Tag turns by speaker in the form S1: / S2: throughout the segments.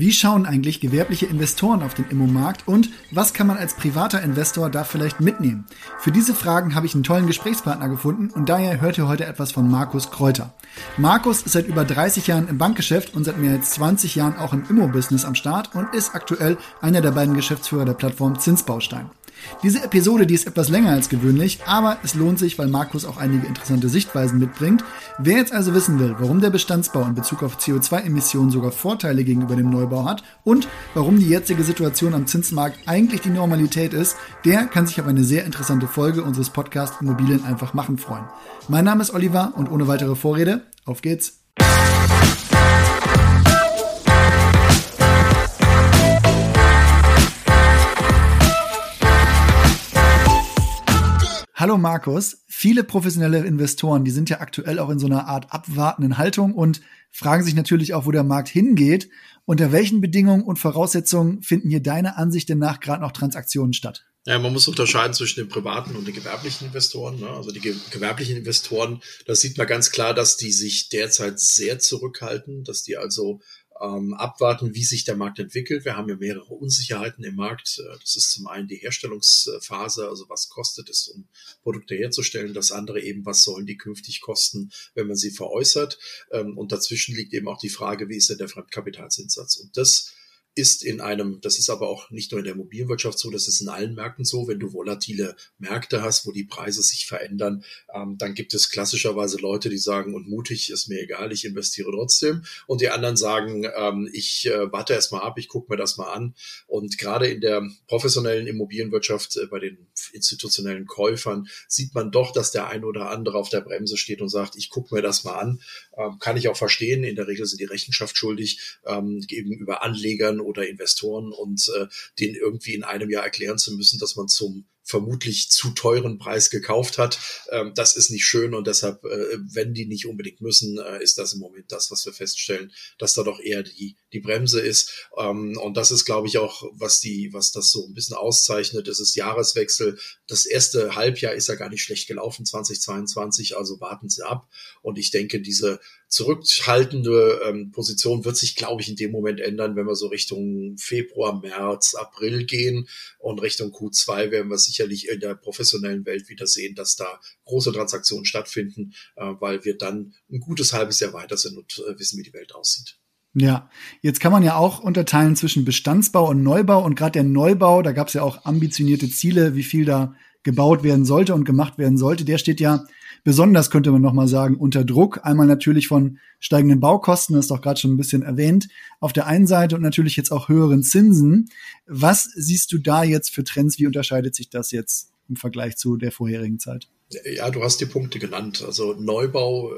S1: Wie schauen eigentlich gewerbliche Investoren auf den Immomarkt und was kann man als privater Investor da vielleicht mitnehmen? Für diese Fragen habe ich einen tollen Gesprächspartner gefunden und daher hört ihr heute etwas von Markus Kräuter. Markus ist seit über 30 Jahren im Bankgeschäft und seit mehr als 20 Jahren auch im Immo-Business am Start und ist aktuell einer der beiden Geschäftsführer der Plattform Zinsbaustein. Diese Episode, die ist etwas länger als gewöhnlich, aber es lohnt sich, weil Markus auch einige interessante Sichtweisen mitbringt. Wer jetzt also wissen will, warum der Bestandsbau in Bezug auf CO2-Emissionen sogar Vorteile gegenüber dem Neubau hat und warum die jetzige Situation am Zinsmarkt eigentlich die Normalität ist, der kann sich auf eine sehr interessante Folge unseres Podcasts Immobilien einfach machen freuen. Mein Name ist Oliver und ohne weitere Vorrede, auf geht's! Hallo Markus, viele professionelle Investoren, die sind ja aktuell auch in so einer Art abwartenden Haltung und fragen sich natürlich auch, wo der Markt hingeht. Unter welchen Bedingungen und Voraussetzungen finden hier deiner Ansicht nach gerade noch Transaktionen statt?
S2: Ja, man muss unterscheiden zwischen den privaten und den gewerblichen Investoren. Ne? Also die gewerblichen Investoren, da sieht man ganz klar, dass die sich derzeit sehr zurückhalten, dass die also ähm, abwarten, wie sich der Markt entwickelt. Wir haben ja mehrere Unsicherheiten im Markt. Äh, das ist zum einen die Herstellungsphase, also was kostet es, um Produkte herzustellen. Das andere eben, was sollen die künftig kosten, wenn man sie veräußert. Ähm, und dazwischen liegt eben auch die Frage, wie ist denn der Fremdkapitalzinssatz? Und das ist in einem, das ist aber auch nicht nur in der Immobilienwirtschaft so, das ist in allen Märkten so, wenn du volatile Märkte hast, wo die Preise sich verändern, ähm, dann gibt es klassischerweise Leute, die sagen, und mutig ist mir egal, ich investiere trotzdem. Und die anderen sagen, ähm, ich äh, warte erst mal ab, ich gucke mir das mal an. Und gerade in der professionellen Immobilienwirtschaft, äh, bei den institutionellen Käufern, sieht man doch, dass der ein oder andere auf der Bremse steht und sagt, ich gucke mir das mal an. Ähm, kann ich auch verstehen. In der Regel sind die Rechenschaft schuldig ähm, gegenüber Anlegern oder Investoren und äh, denen irgendwie in einem Jahr erklären zu müssen, dass man zum vermutlich zu teuren Preis gekauft hat. Ähm, das ist nicht schön und deshalb, äh, wenn die nicht unbedingt müssen, äh, ist das im Moment das, was wir feststellen, dass da doch eher die, die Bremse ist. Ähm, und das ist, glaube ich, auch, was die, was das so ein bisschen auszeichnet. Es ist Jahreswechsel. Das erste Halbjahr ist ja gar nicht schlecht gelaufen, 2022, also warten Sie ab. Und ich denke, diese zurückhaltende ähm, Position wird sich, glaube ich, in dem Moment ändern, wenn wir so Richtung Februar, März, April gehen und Richtung Q2 werden wir sicherlich in der professionellen Welt wieder sehen, dass da große Transaktionen stattfinden, äh, weil wir dann ein gutes halbes Jahr weiter sind und äh, wissen, wie die Welt aussieht.
S1: Ja, jetzt kann man ja auch unterteilen zwischen Bestandsbau und Neubau und gerade der Neubau, da gab es ja auch ambitionierte Ziele, wie viel da gebaut werden sollte und gemacht werden sollte. Der steht ja besonders, könnte man nochmal sagen, unter Druck. Einmal natürlich von steigenden Baukosten, das ist doch gerade schon ein bisschen erwähnt, auf der einen Seite und natürlich jetzt auch höheren Zinsen. Was siehst du da jetzt für Trends? Wie unterscheidet sich das jetzt im Vergleich zu der vorherigen Zeit?
S2: Ja, du hast die Punkte genannt. Also Neubau,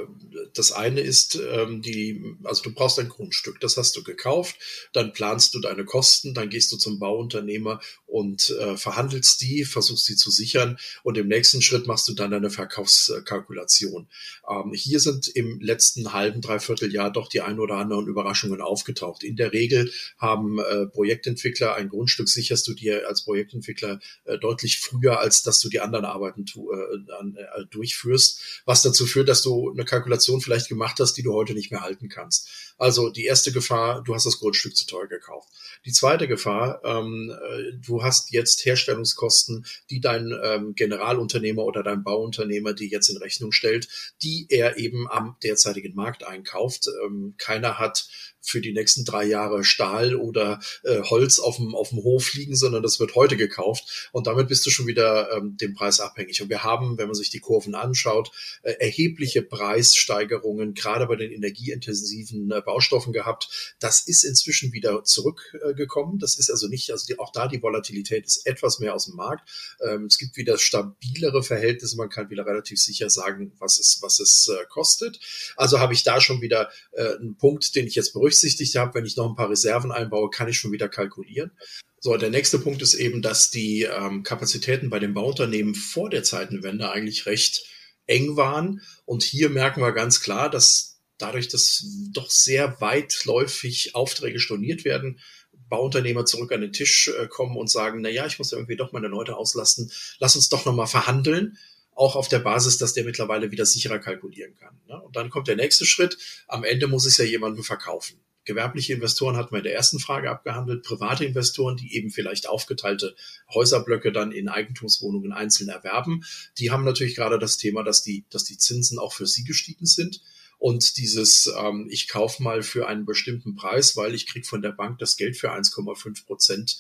S2: das eine ist ähm, die, also du brauchst ein Grundstück, das hast du gekauft, dann planst du deine Kosten, dann gehst du zum Bauunternehmer und äh, verhandelst die, versuchst sie zu sichern und im nächsten Schritt machst du dann deine Verkaufskalkulation. Ähm, hier sind im letzten halben, dreiviertel Jahr doch die ein oder anderen Überraschungen aufgetaucht. In der Regel haben äh, Projektentwickler ein Grundstück sicherst du dir als Projektentwickler äh, deutlich früher, als dass du die anderen Arbeiten tu, äh, an, äh, durchführst, was dazu führt, dass du eine Kalkulation vielleicht gemacht hast, die du heute nicht mehr halten kannst. Also die erste Gefahr, du hast das Grundstück zu teuer gekauft. Die zweite Gefahr, ähm, äh, du hast jetzt Herstellungskosten, die dein ähm, Generalunternehmer oder dein Bauunternehmer dir jetzt in Rechnung stellt, die er eben am derzeitigen Markt einkauft. Ähm, keiner hat für die nächsten drei Jahre Stahl oder äh, Holz auf dem, auf dem Hof liegen, sondern das wird heute gekauft. Und damit bist du schon wieder ähm, dem Preis abhängig. Und wir haben, wenn man sich die Kurven anschaut, äh, erhebliche Preissteigerungen, gerade bei den energieintensiven äh, Baustoffen gehabt. Das ist inzwischen wieder zurückgekommen. das ist also nicht, also die, auch da die Volatilität ist etwas mehr aus dem Markt. Ähm, es gibt wieder stabilere Verhältnisse. Man kann wieder relativ sicher sagen, was es, was es äh, kostet. Also habe ich da schon wieder äh, einen Punkt, den ich jetzt berücksichtigt habe, wenn ich noch ein paar Reserven einbaue, kann ich schon wieder kalkulieren. So, der nächste Punkt ist eben, dass die ähm, Kapazitäten bei den Bauunternehmen vor der Zeitenwende eigentlich recht eng waren. Und hier merken wir ganz klar, dass dadurch, dass doch sehr weitläufig Aufträge storniert werden, Bauunternehmer zurück an den Tisch äh, kommen und sagen, na ja, ich muss irgendwie doch meine Leute auslasten, lass uns doch nochmal verhandeln auch auf der Basis, dass der mittlerweile wieder sicherer kalkulieren kann. Ne? Und dann kommt der nächste Schritt. Am Ende muss es ja jemandem verkaufen. Gewerbliche Investoren hatten wir in der ersten Frage abgehandelt, private Investoren, die eben vielleicht aufgeteilte Häuserblöcke dann in Eigentumswohnungen einzeln erwerben. Die haben natürlich gerade das Thema, dass die, dass die Zinsen auch für sie gestiegen sind. Und dieses, ähm, ich kaufe mal für einen bestimmten Preis, weil ich krieg von der Bank das Geld für 1,5 Prozent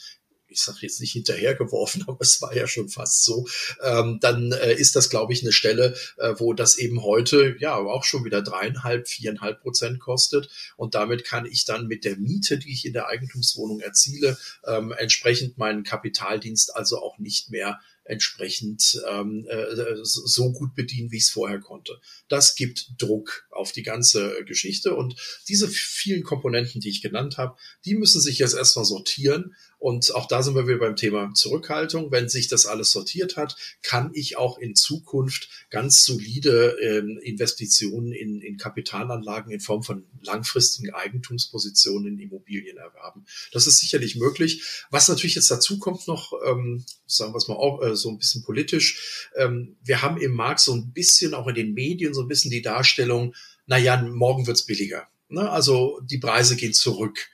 S2: ich sage jetzt nicht hinterhergeworfen, aber es war ja schon fast so, ähm, dann äh, ist das, glaube ich, eine Stelle, äh, wo das eben heute ja auch schon wieder dreieinhalb, viereinhalb Prozent kostet. Und damit kann ich dann mit der Miete, die ich in der Eigentumswohnung erziele, ähm, entsprechend meinen Kapitaldienst also auch nicht mehr entsprechend ähm, äh, so gut bedienen, wie ich es vorher konnte. Das gibt Druck auf die ganze Geschichte und diese vielen Komponenten, die ich genannt habe, die müssen sich jetzt erstmal sortieren und auch da sind wir wieder beim Thema Zurückhaltung. Wenn sich das alles sortiert hat, kann ich auch in Zukunft ganz solide ähm, Investitionen in, in Kapitalanlagen in Form von langfristigen Eigentumspositionen in Immobilien erwerben. Das ist sicherlich möglich. Was natürlich jetzt dazu kommt noch, ähm, sagen wir es mal auch äh, so ein bisschen politisch, ähm, wir haben im Markt so ein bisschen, auch in den Medien, so ein bisschen die Darstellung, na ja, morgen wird's billiger. Ne? Also die Preise gehen zurück.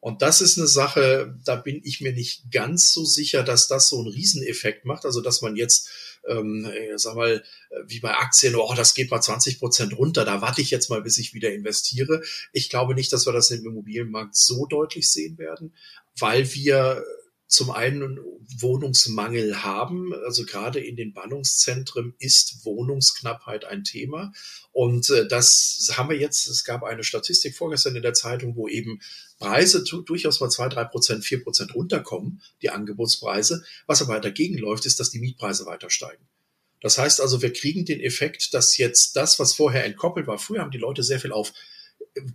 S2: Und das ist eine Sache, da bin ich mir nicht ganz so sicher, dass das so einen Rieseneffekt macht. Also dass man jetzt, ähm, sag mal, wie bei Aktien, oh, das geht mal 20 Prozent runter, da warte ich jetzt mal, bis ich wieder investiere. Ich glaube nicht, dass wir das im Immobilienmarkt so deutlich sehen werden, weil wir zum einen Wohnungsmangel haben. Also gerade in den Ballungszentren ist Wohnungsknappheit ein Thema. Und äh, das haben wir jetzt, es gab eine Statistik vorgestern in der Zeitung, wo eben Preise durchaus mal zwei, drei Prozent, vier Prozent runterkommen, die Angebotspreise. Was aber dagegen läuft, ist, dass die Mietpreise weiter steigen. Das heißt also, wir kriegen den Effekt, dass jetzt das, was vorher entkoppelt war, früher haben die Leute sehr viel auf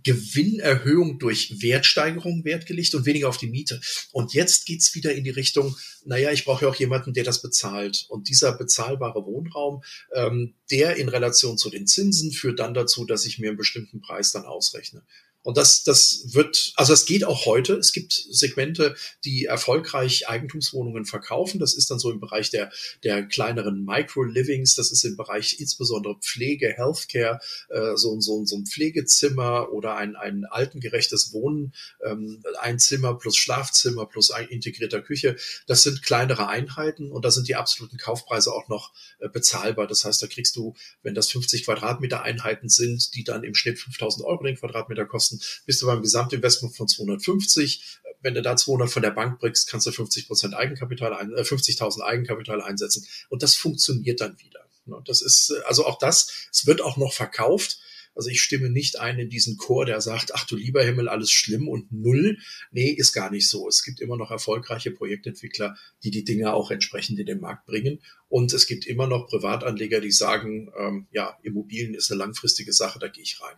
S2: Gewinnerhöhung durch Wertsteigerung Wert gelegt und weniger auf die Miete. Und jetzt geht's wieder in die Richtung, naja, ich brauche ja auch jemanden, der das bezahlt. Und dieser bezahlbare Wohnraum, ähm, der in Relation zu den Zinsen führt dann dazu, dass ich mir einen bestimmten Preis dann ausrechne. Und das, das wird, also es geht auch heute. Es gibt Segmente, die erfolgreich Eigentumswohnungen verkaufen. Das ist dann so im Bereich der, der kleineren Micro-Livings. Das ist im Bereich insbesondere Pflege, Healthcare, äh, so, so, so ein Pflegezimmer oder ein, ein altengerechtes Wohnen, ähm, ein Zimmer plus Schlafzimmer plus ein integrierter Küche. Das sind kleinere Einheiten und da sind die absoluten Kaufpreise auch noch äh, bezahlbar. Das heißt, da kriegst du, wenn das 50 Quadratmeter Einheiten sind, die dann im Schnitt 5000 Euro den Quadratmeter kosten, kosten, bist du beim Gesamtinvestment von 250. Wenn du da 200 von der Bank bringst, kannst du 50 Prozent Eigenkapital, ein, äh, 50.000 Eigenkapital einsetzen. Und das funktioniert dann wieder. Ne, das ist, äh, also auch das, es wird auch noch verkauft. Also ich stimme nicht ein in diesen Chor, der sagt, ach du lieber Himmel, alles schlimm und null. Nee, ist gar nicht so. Es gibt immer noch erfolgreiche Projektentwickler, die die Dinge auch entsprechend in den Markt bringen. Und es gibt immer noch Privatanleger, die sagen, ähm, ja, Immobilien ist eine langfristige Sache, da gehe ich rein.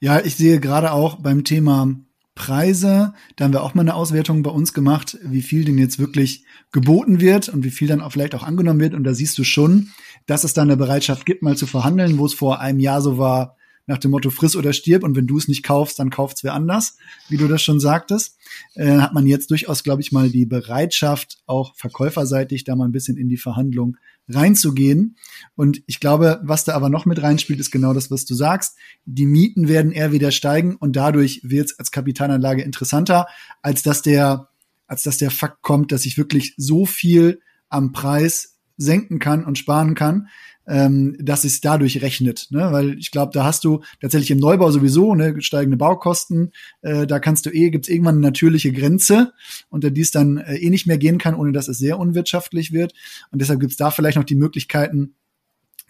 S1: Ja, ich sehe gerade auch beim Thema Preise, da haben wir auch mal eine Auswertung bei uns gemacht, wie viel denn jetzt wirklich geboten wird und wie viel dann auch vielleicht auch angenommen wird. Und da siehst du schon, dass es da eine Bereitschaft gibt, mal zu verhandeln, wo es vor einem Jahr so war, nach dem Motto friss oder stirb und wenn du es nicht kaufst, dann kauft's wer anders, wie du das schon sagtest, äh, hat man jetzt durchaus, glaube ich, mal die Bereitschaft, auch verkäuferseitig da mal ein bisschen in die Verhandlung reinzugehen. Und ich glaube, was da aber noch mit reinspielt, ist genau das, was du sagst. Die Mieten werden eher wieder steigen und dadurch wird es als Kapitalanlage interessanter, als dass der, als dass der Fakt kommt, dass ich wirklich so viel am Preis senken kann und sparen kann, ähm, dass es dadurch rechnet. Ne? Weil ich glaube, da hast du tatsächlich im Neubau sowieso ne, steigende Baukosten. Äh, da kannst du eh, gibt's irgendwann eine natürliche Grenze, unter die es dann äh, eh nicht mehr gehen kann, ohne dass es sehr unwirtschaftlich wird. Und deshalb gibt's da vielleicht noch die Möglichkeiten,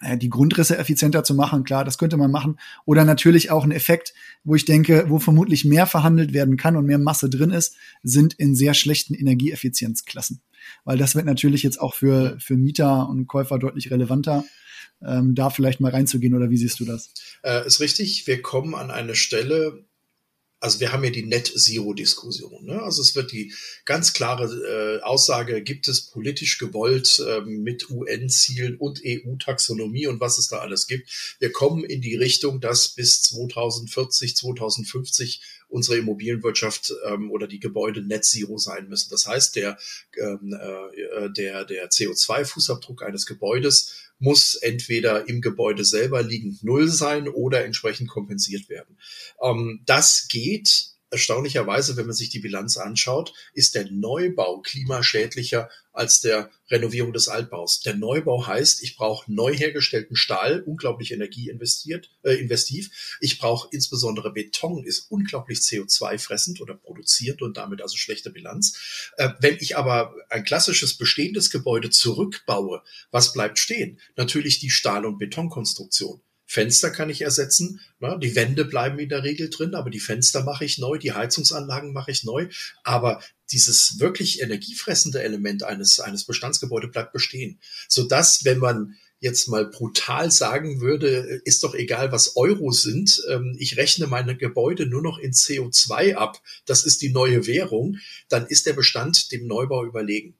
S1: äh, die Grundrisse effizienter zu machen, klar, das könnte man machen. Oder natürlich auch ein Effekt, wo ich denke, wo vermutlich mehr verhandelt werden kann und mehr Masse drin ist, sind in sehr schlechten Energieeffizienzklassen. Weil das wird natürlich jetzt auch für, für Mieter und Käufer deutlich relevanter ähm, da vielleicht mal reinzugehen oder wie siehst du das?
S2: Äh, ist richtig. Wir kommen an eine Stelle, also wir haben ja die Net-Zero-Diskussion. Ne? Also es wird die ganz klare äh, Aussage, gibt es politisch gewollt äh, mit UN-Zielen und EU-Taxonomie und was es da alles gibt. Wir kommen in die Richtung, dass bis 2040, 2050 unsere Immobilienwirtschaft ähm, oder die Gebäude Net Zero sein müssen. Das heißt, der, ähm, äh, der, der CO2-Fußabdruck eines Gebäudes muss entweder im Gebäude selber liegend null sein oder entsprechend kompensiert werden. Ähm, das geht erstaunlicherweise, wenn man sich die Bilanz anschaut, ist der Neubau klimaschädlicher als der Renovierung des Altbaus. Der Neubau heißt, ich brauche neu hergestellten Stahl, unglaublich Energie investiert, äh, investiv. Ich brauche insbesondere Beton, ist unglaublich CO2 fressend oder produziert und damit also schlechte Bilanz. Äh, wenn ich aber ein klassisches bestehendes Gebäude zurückbaue, was bleibt stehen? Natürlich die Stahl- und Betonkonstruktion. Fenster kann ich ersetzen. Ne? Die Wände bleiben in der Regel drin, aber die Fenster mache ich neu, die Heizungsanlagen mache ich neu. Aber dieses wirklich energiefressende Element eines, eines Bestandsgebäudes bleibt bestehen. Sodass, wenn man jetzt mal brutal sagen würde, ist doch egal, was Euro sind, ähm, ich rechne meine Gebäude nur noch in CO2 ab, das ist die neue Währung, dann ist der Bestand dem Neubau überlegen.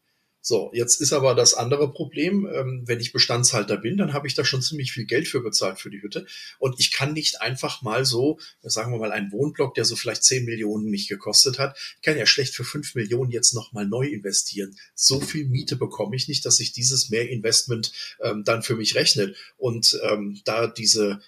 S2: So, jetzt ist aber das andere Problem, ähm, wenn ich Bestandshalter bin, dann habe ich da schon ziemlich viel Geld für bezahlt für die Hütte. Und ich kann nicht einfach mal so, sagen wir mal, einen Wohnblock, der so vielleicht 10 Millionen mich gekostet hat, kann ja schlecht für 5 Millionen jetzt nochmal neu investieren. So viel Miete bekomme ich nicht, dass sich dieses Mehrinvestment ähm, dann für mich rechnet. Und ähm, da diese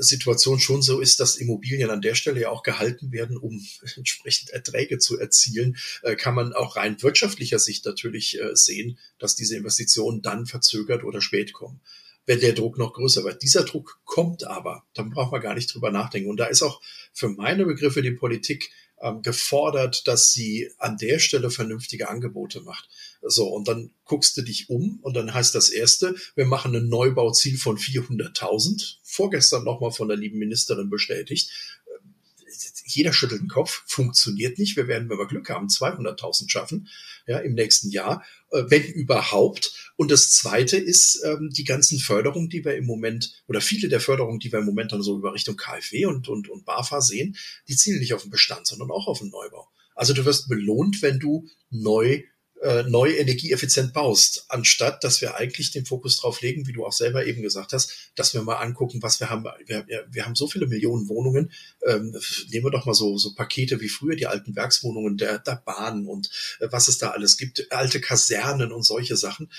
S2: Situation schon so ist, dass Immobilien an der Stelle ja auch gehalten werden, um entsprechend Erträge zu erzielen, äh, kann man auch rein wirtschaftlicher Sicht natürlich äh, sehen, dass diese Investitionen dann verzögert oder spät kommen wenn der Druck noch größer wird. Dieser Druck kommt aber, dann braucht man gar nicht drüber nachdenken. Und da ist auch für meine Begriffe die Politik ähm, gefordert, dass sie an der Stelle vernünftige Angebote macht. So, und dann guckst du dich um und dann heißt das erste, wir machen ein Neubauziel von 400.000. Vorgestern nochmal von der lieben Ministerin bestätigt. Jeder schüttelt den Kopf, funktioniert nicht. Wir werden, wenn wir Glück haben, 200.000 schaffen, ja, im nächsten Jahr, äh, wenn überhaupt. Und das zweite ist, ähm, die ganzen Förderungen, die wir im Moment, oder viele der Förderungen, die wir im Moment dann so über Richtung KfW und, und, und BAFA sehen, die zielen nicht auf den Bestand, sondern auch auf den Neubau. Also du wirst belohnt, wenn du neu äh, neu energieeffizient baust, anstatt dass wir eigentlich den Fokus drauf legen, wie du auch selber eben gesagt hast, dass wir mal angucken, was wir haben. Wir, wir haben so viele Millionen Wohnungen. Ähm, nehmen wir doch mal so, so Pakete wie früher, die alten Werkswohnungen der, der Bahn und äh, was es da alles gibt, alte Kasernen und solche Sachen.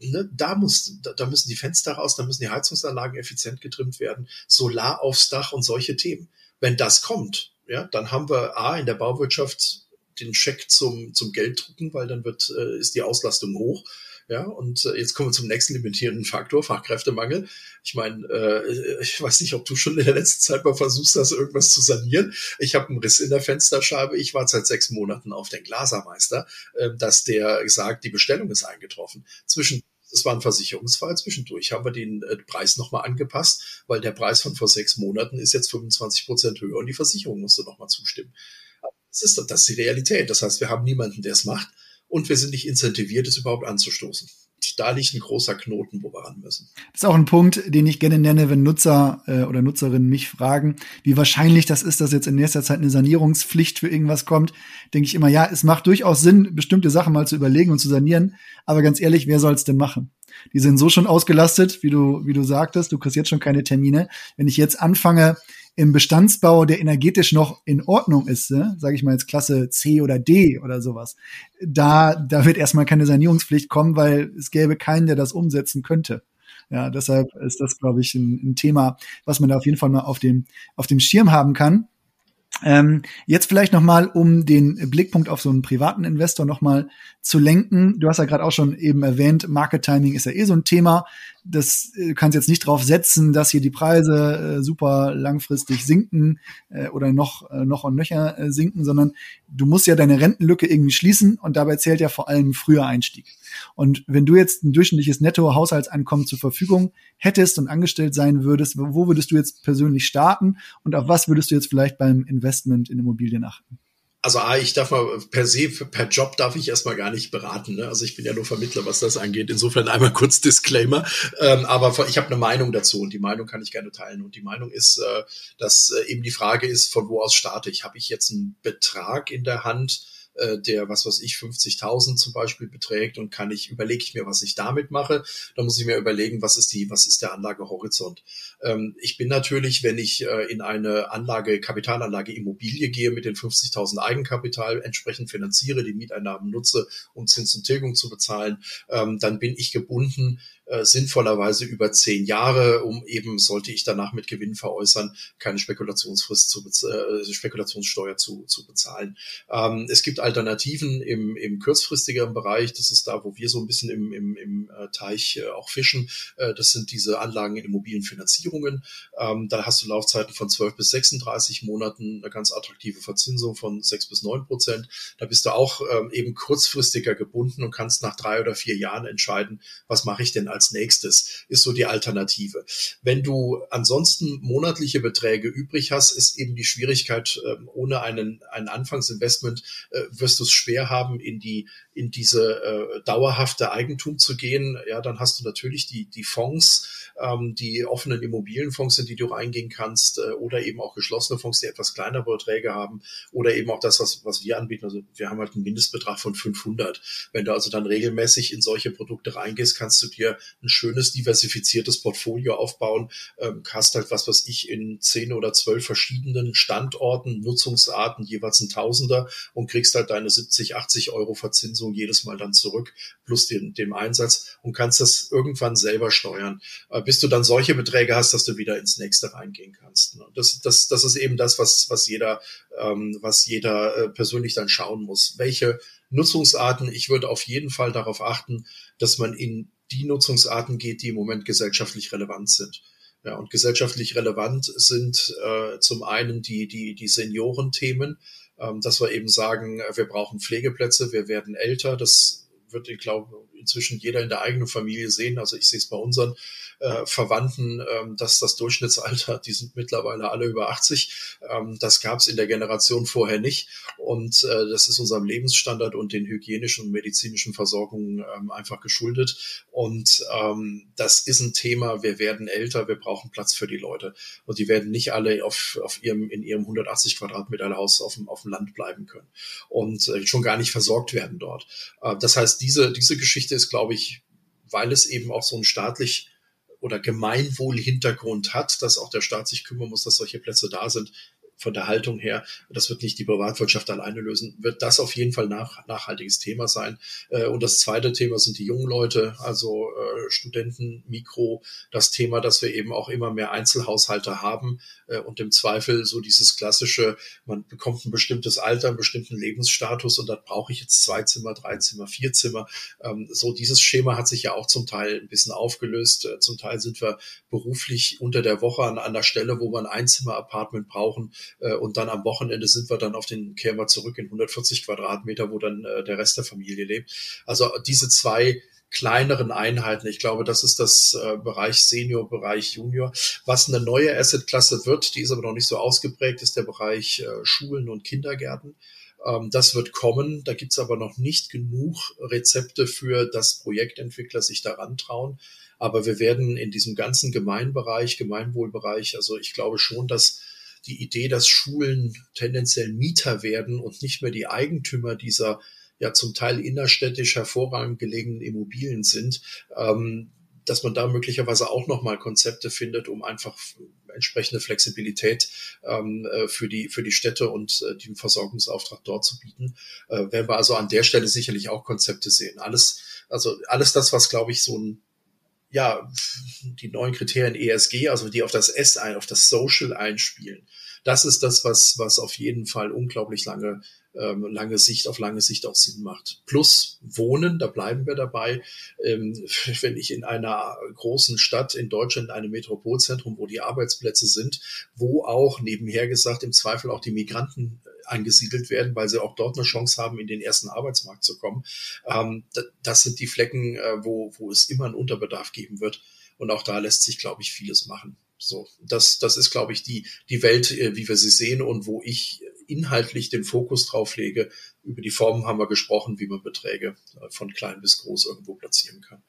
S2: Ne, da muss, da, da müssen die Fenster raus, da müssen die Heizungsanlagen effizient getrimmt werden, Solar aufs Dach und solche Themen. Wenn das kommt, ja, dann haben wir A in der Bauwirtschaft den Scheck zum, zum Geld drucken, weil dann wird, äh, ist die Auslastung hoch. Ja, und äh, jetzt kommen wir zum nächsten limitierenden Faktor, Fachkräftemangel. Ich meine, äh, ich weiß nicht, ob du schon in der letzten Zeit mal versuchst hast, irgendwas zu sanieren. Ich habe einen Riss in der Fensterscheibe. Ich war seit sechs Monaten auf den Glasermeister, äh, dass der sagt, die Bestellung ist eingetroffen. Zwischen es war ein Versicherungsfall. Zwischendurch haben wir den äh, Preis nochmal angepasst, weil der Preis von vor sechs Monaten ist jetzt 25 Prozent höher und die Versicherung musste nochmal zustimmen. Das ist, das ist die Realität. Das heißt, wir haben niemanden, der es macht und wir sind nicht incentiviert, es überhaupt anzustoßen. Da liegt ein großer Knoten, wo wir ran müssen.
S1: Das ist auch ein Punkt, den ich gerne nenne, wenn Nutzer äh, oder Nutzerinnen mich fragen, wie wahrscheinlich das ist, dass jetzt in nächster Zeit eine Sanierungspflicht für irgendwas kommt. Denke ich immer, ja, es macht durchaus Sinn, bestimmte Sachen mal zu überlegen und zu sanieren. Aber ganz ehrlich, wer soll es denn machen? Die sind so schon ausgelastet, wie du, wie du sagtest. Du kriegst jetzt schon keine Termine. Wenn ich jetzt anfange, im Bestandsbau, der energetisch noch in Ordnung ist, ne? sage ich mal jetzt Klasse C oder D oder sowas, da, da wird erstmal keine Sanierungspflicht kommen, weil es gäbe keinen, der das umsetzen könnte. Ja, deshalb ist das, glaube ich, ein, ein Thema, was man da auf jeden Fall mal auf dem, auf dem Schirm haben kann. Ähm, jetzt vielleicht nochmal, um den Blickpunkt auf so einen privaten Investor nochmal zu lenken. Du hast ja gerade auch schon eben erwähnt, Market Timing ist ja eh so ein Thema das äh, kannst jetzt nicht drauf setzen, dass hier die Preise äh, super langfristig sinken äh, oder noch äh, noch und nöcher äh, sinken, sondern du musst ja deine Rentenlücke irgendwie schließen und dabei zählt ja vor allem früher Einstieg. Und wenn du jetzt ein durchschnittliches Netto-Haushaltsankommen zur Verfügung hättest und angestellt sein würdest, wo würdest du jetzt persönlich starten und auf was würdest du jetzt vielleicht beim Investment in Immobilien achten?
S2: also A, ich darf mal per se, per Job darf ich erstmal gar nicht beraten. Ne? Also ich bin ja nur Vermittler, was das angeht. Insofern einmal kurz Disclaimer. Ähm, aber ich habe eine Meinung dazu und die Meinung kann ich gerne teilen. Und die Meinung ist, äh, dass äh, eben die Frage ist, von wo aus starte ich? Habe ich jetzt einen Betrag in der Hand, äh, der, was weiß ich, 50.000 zum Beispiel beträgt und kann ich, überlege ich mir, was ich damit mache. Dann muss ich mir überlegen, was ist die, was ist der Anlagehorizont. Ähm, ich bin natürlich, wenn ich äh, in eine Anlage, Kapitalanlage Immobilie gehe mit den 50.000 Eigenkapital entsprechend finanziere, die Mieteinnahmen nutze, um Zins und Tilgung zu bezahlen, ähm, dann bin ich gebunden äh, sinnvollerweise über zehn Jahre, um eben, sollte ich danach mit Gewinn veräußern, keine Spekulationsfrist zu äh, Spekulationssteuer zu, zu bezahlen. Ähm, es gibt Alternativen im, im kurzfristigeren Bereich, das ist da, wo wir so ein bisschen im, im, im äh, Teich äh, auch fischen. Äh, das sind diese Anlagen in Immobilienfinanzierungen. Ähm, da hast du Laufzeiten von 12 bis 36 Monaten, eine ganz attraktive Verzinsung von 6 bis 9 Prozent. Da bist du auch ähm, eben kurzfristiger gebunden und kannst nach drei oder vier Jahren entscheiden, was mache ich denn als nächstes, ist so die Alternative. Wenn du ansonsten monatliche Beträge übrig hast, ist eben die Schwierigkeit, ähm, ohne einen, ein Anfangsinvestment wirst du es schwer haben, in die in diese äh, dauerhafte Eigentum zu gehen, ja, dann hast du natürlich die, die Fonds, ähm, die offenen Immobilienfonds, in die du reingehen kannst, äh, oder eben auch geschlossene Fonds, die etwas kleinere Beträge haben, oder eben auch das, was, was wir anbieten. Also wir haben halt einen Mindestbetrag von 500. Wenn du also dann regelmäßig in solche Produkte reingehst, kannst du dir ein schönes, diversifiziertes Portfolio aufbauen, ähm, hast halt was, was ich in zehn oder zwölf verschiedenen Standorten, Nutzungsarten, jeweils ein Tausender und kriegst halt deine 70, 80 Euro Verzinsung jedes Mal dann zurück, plus den, dem Einsatz und kannst das irgendwann selber steuern, äh, bis du dann solche Beträge hast, dass du wieder ins nächste reingehen kannst. Ne? Das, das, das ist eben das, was, was jeder, ähm, was jeder äh, persönlich dann schauen muss. Welche Nutzungsarten? Ich würde auf jeden Fall darauf achten, dass man in die Nutzungsarten geht, die im Moment gesellschaftlich relevant sind. Ja, und gesellschaftlich relevant sind äh, zum einen die, die, die Seniorenthemen, dass wir eben sagen, äh, wir brauchen Pflegeplätze, wir werden älter. Das wird, ich glaube, inzwischen jeder in der eigenen Familie sehen. Also ich sehe es bei unseren äh, Verwandten, ähm, dass das Durchschnittsalter, die sind mittlerweile alle über 80. Ähm, das gab es in der Generation vorher nicht. Und äh, das ist unserem Lebensstandard und den hygienischen und medizinischen Versorgungen ähm, einfach geschuldet. Und ähm, das ist ein Thema. Wir werden älter, wir brauchen Platz für die Leute. Und die werden nicht alle auf, auf ihrem, in ihrem 180 Quadratmeter Haus auf dem, auf dem Land bleiben können und äh, schon gar nicht versorgt werden dort. Äh, das heißt, diese, diese Geschichte ist, glaube ich, weil es eben auch so ein staatlich oder Gemeinwohlhintergrund hat, dass auch der Staat sich kümmern muss, dass solche Plätze da sind, von der Haltung her, das wird nicht die Privatwirtschaft alleine lösen, wird das auf jeden Fall nach, nachhaltiges Thema sein. Äh, und das zweite Thema sind die jungen Leute, also äh, Studenten, Mikro, das Thema, dass wir eben auch immer mehr Einzelhaushalte haben äh, und im Zweifel so dieses klassische, man bekommt ein bestimmtes Alter, einen bestimmten Lebensstatus und dann brauche ich jetzt zwei Zimmer, drei Zimmer, vier Zimmer. Ähm, so dieses Schema hat sich ja auch zum Teil ein bisschen aufgelöst. Zum Teil sind wir beruflich unter der Woche an einer Stelle, wo wir ein Einzimmer-Apartment brauchen äh, und dann am Wochenende sind wir dann auf den, kehren zurück in 140 Quadratmeter, wo dann äh, der Rest der Familie lebt. Also diese zwei kleineren Einheiten. Ich glaube, das ist das äh, Bereich Senior, Bereich Junior. Was eine neue Assetklasse wird, die ist aber noch nicht so ausgeprägt, ist der Bereich äh, Schulen und Kindergärten. Ähm, das wird kommen. Da gibt's aber noch nicht genug Rezepte für, dass Projektentwickler sich daran trauen. Aber wir werden in diesem ganzen Gemeinbereich, Gemeinwohlbereich, also ich glaube schon, dass die Idee, dass Schulen tendenziell Mieter werden und nicht mehr die Eigentümer dieser ja zum Teil innerstädtisch hervorragend gelegenen Immobilien sind, ähm, dass man da möglicherweise auch nochmal Konzepte findet, um einfach entsprechende Flexibilität ähm, äh, für die für die Städte und äh, den Versorgungsauftrag dort zu bieten. Äh, werden wir also an der Stelle sicherlich auch Konzepte sehen. Alles also alles das, was glaube ich so ein ja, die neuen Kriterien ESG, also die auf das S ein, auf das Social einspielen. Das ist das, was, was auf jeden Fall unglaublich lange, ähm, lange Sicht, auf lange Sicht auch Sinn macht. Plus Wohnen, da bleiben wir dabei. Ähm, wenn ich in einer großen Stadt in Deutschland, in einem Metropolzentrum, wo die Arbeitsplätze sind, wo auch nebenher gesagt im Zweifel auch die Migranten angesiedelt werden, weil sie auch dort eine Chance haben, in den ersten Arbeitsmarkt zu kommen. Ähm, das sind die Flecken, äh, wo, wo es immer einen Unterbedarf geben wird. Und auch da lässt sich, glaube ich, vieles machen. So, das, das ist, glaube ich, die, die Welt, äh, wie wir sie sehen und wo ich inhaltlich den Fokus drauf lege. Über die Formen haben wir gesprochen, wie man Beträge äh, von klein bis groß irgendwo platzieren kann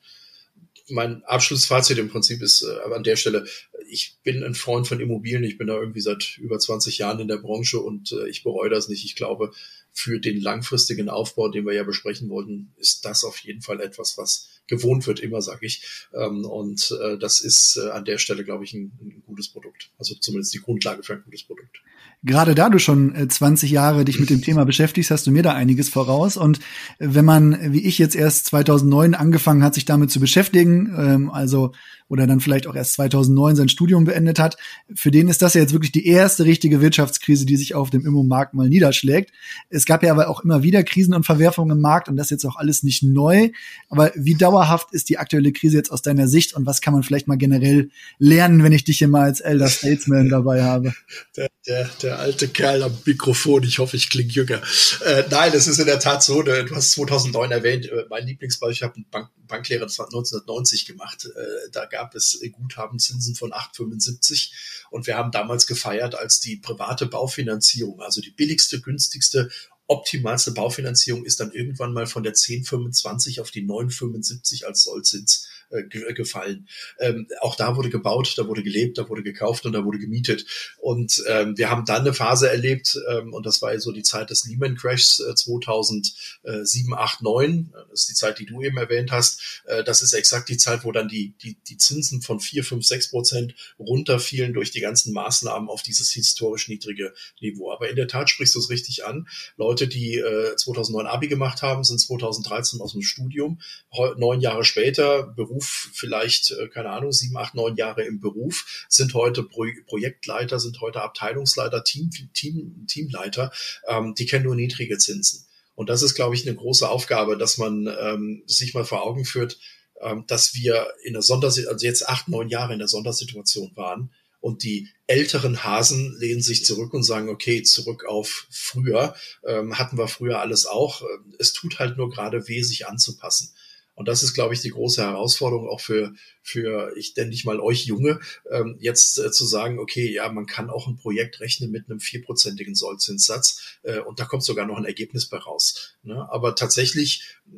S2: mein Abschlussfazit im Prinzip ist äh, an der Stelle, ich bin ein Freund von Immobilien. Ich bin da irgendwie seit über 20 Jahren in der Branche und äh, ich bereue das nicht. Ich glaube, für den langfristigen Aufbau, den wir ja besprechen wollten, ist das auf jeden Fall etwas, was gewohnt wird, immer sage ich. Ähm, und äh, das ist äh, an der Stelle, glaube ich, ein, ein gutes Produkt. Also zumindest die Grundlage für ein gutes Produkt
S1: gerade da du schon 20 äh, Jahre dich mit dem Thema beschäftigst, hast du mir da einiges voraus. Und äh, wenn man, wie ich jetzt erst 2009 angefangen hat, sich damit zu beschäftigen, ähm, also oder dann vielleicht auch erst 2009 sein Studium beendet hat, für den ist das ja jetzt wirklich die erste richtige Wirtschaftskrise, die sich auf dem Immomarkt mal niederschlägt. Es gab ja aber auch immer wieder Krisen und Verwerfungen im Markt und das ist jetzt auch alles nicht neu. Aber wie dauerhaft ist die aktuelle Krise jetzt aus deiner Sicht und was kann man vielleicht mal generell lernen, wenn ich dich hier mal als Elder Statesman dabei habe?
S2: Der, der, der alte Kerl am Mikrofon, ich hoffe, ich klinge jünger. Äh, nein, es ist in der Tat so, du hast 2009 erwähnt, äh, mein Lieblingsbeispiel, ich habe einen Bank Banklehre 1990 gemacht. Äh, da gab es Guthabenzinsen von 8,75 und wir haben damals gefeiert, als die private Baufinanzierung, also die billigste, günstigste optimalste Baufinanzierung ist dann irgendwann mal von der 10,25 auf die 9,75 als Sollzins äh, gefallen. Ähm, auch da wurde gebaut, da wurde gelebt, da wurde gekauft und da wurde gemietet. Und ähm, wir haben dann eine Phase erlebt, ähm, und das war so die Zeit des Lehman Crashs äh, 2007, 8, 9. Das ist die Zeit, die du eben erwähnt hast. Äh, das ist exakt die Zeit, wo dann die, die, die Zinsen von 4, 5, 6 Prozent runterfielen durch die ganzen Maßnahmen auf dieses historisch niedrige Niveau. Aber in der Tat sprichst du es richtig an. Leute, die äh, 2009 Abi gemacht haben, sind 2013 aus dem Studium. Neun Jahre später Beruf Beruf, vielleicht, äh, keine Ahnung, sieben, acht, neun Jahre im Beruf, sind heute Pro Projektleiter, sind heute Abteilungsleiter, Team, Team, Teamleiter, ähm, die kennen nur niedrige Zinsen. Und das ist, glaube ich, eine große Aufgabe, dass man ähm, sich mal vor Augen führt, ähm, dass wir in der Sondersituation, also jetzt acht, neun Jahre in der Sondersituation waren. Und die älteren Hasen lehnen sich zurück und sagen, okay, zurück auf früher. Ähm, hatten wir früher alles auch. Es tut halt nur gerade weh, sich anzupassen. Und das ist, glaube ich, die große Herausforderung auch für, für ich denke ich mal, euch Junge, ähm, jetzt äh, zu sagen, okay, ja, man kann auch ein Projekt rechnen mit einem vierprozentigen Sollzinssatz äh, und da kommt sogar noch ein Ergebnis bei raus. Ne? Aber tatsächlich äh,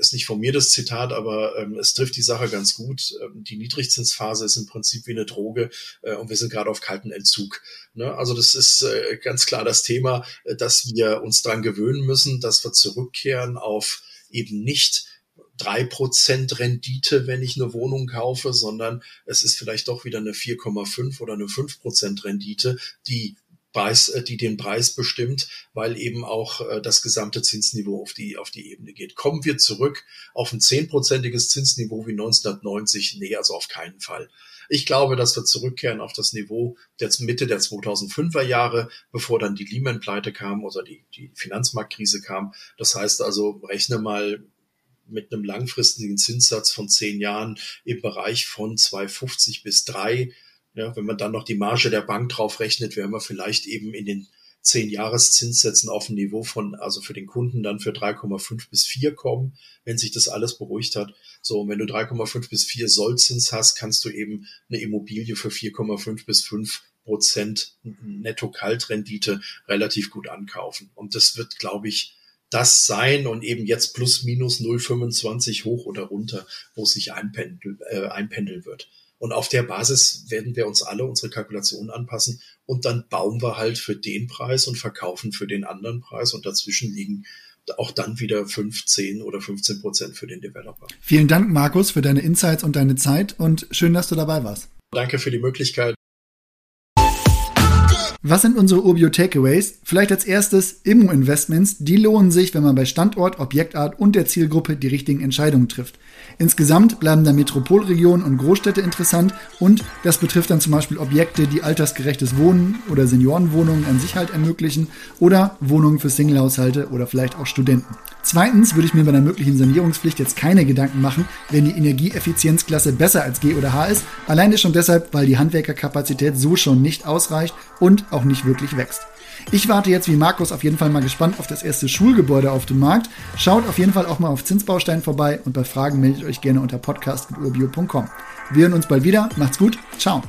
S2: ist nicht von mir das Zitat, aber ähm, es trifft die Sache ganz gut. Ähm, die Niedrigzinsphase ist im Prinzip wie eine Droge äh, und wir sind gerade auf kalten Entzug. Ne? Also das ist äh, ganz klar das Thema, äh, dass wir uns dran gewöhnen müssen, dass wir zurückkehren auf eben nicht drei Prozent Rendite, wenn ich eine Wohnung kaufe, sondern es ist vielleicht doch wieder eine 4,5 oder eine 5 Prozent Rendite, die Preis, äh, die den Preis bestimmt, weil eben auch äh, das gesamte Zinsniveau auf die, auf die Ebene geht. Kommen wir zurück auf ein zehnprozentiges Zinsniveau wie 1990? Nee, also auf keinen Fall. Ich glaube, dass wir zurückkehren auf das Niveau der Mitte der 2005er Jahre, bevor dann die Lehman-Pleite kam oder die, die Finanzmarktkrise kam. Das heißt also, rechne mal mit einem langfristigen Zinssatz von zehn Jahren im Bereich von 2,50 bis 3. Ja, wenn man dann noch die Marge der Bank drauf rechnet, wären wir vielleicht eben in den zehn Jahreszinssätzen auf ein Niveau von, also für den Kunden dann für 3,5 bis 4 kommen, wenn sich das alles beruhigt hat. So, und wenn du 3,5 bis 4 Sollzins hast, kannst du eben eine Immobilie für 4,5 bis 5 Prozent Netto-Kaltrendite relativ gut ankaufen. Und das wird, glaube ich, das sein und eben jetzt plus minus 0,25 hoch oder runter, wo es sich einpendel, äh, einpendeln wird. Und auf der Basis werden wir uns alle unsere Kalkulationen anpassen und dann bauen wir halt für den Preis und verkaufen für den anderen Preis und dazwischen liegen auch dann wieder 15 oder 15 Prozent für den Developer.
S1: Vielen Dank, Markus, für deine Insights und deine Zeit und schön, dass du dabei warst.
S2: Danke für die Möglichkeit.
S1: Was sind unsere Urbio Takeaways? Vielleicht als erstes Immo-Investments. Die lohnen sich, wenn man bei Standort, Objektart und der Zielgruppe die richtigen Entscheidungen trifft. Insgesamt bleiben da Metropolregionen und Großstädte interessant und das betrifft dann zum Beispiel Objekte, die altersgerechtes Wohnen oder Seniorenwohnungen an sich halt ermöglichen oder Wohnungen für Singlehaushalte oder vielleicht auch Studenten. Zweitens würde ich mir bei einer möglichen Sanierungspflicht jetzt keine Gedanken machen, wenn die Energieeffizienzklasse besser als G oder H ist, alleine schon deshalb, weil die Handwerkerkapazität so schon nicht ausreicht und auch nicht wirklich wächst. Ich warte jetzt wie Markus auf jeden Fall mal gespannt auf das erste Schulgebäude auf dem Markt. Schaut auf jeden Fall auch mal auf Zinsbaustein vorbei und bei Fragen meldet euch gerne unter podcast.urbio.com. Wir hören uns bald wieder. Macht's gut. Ciao.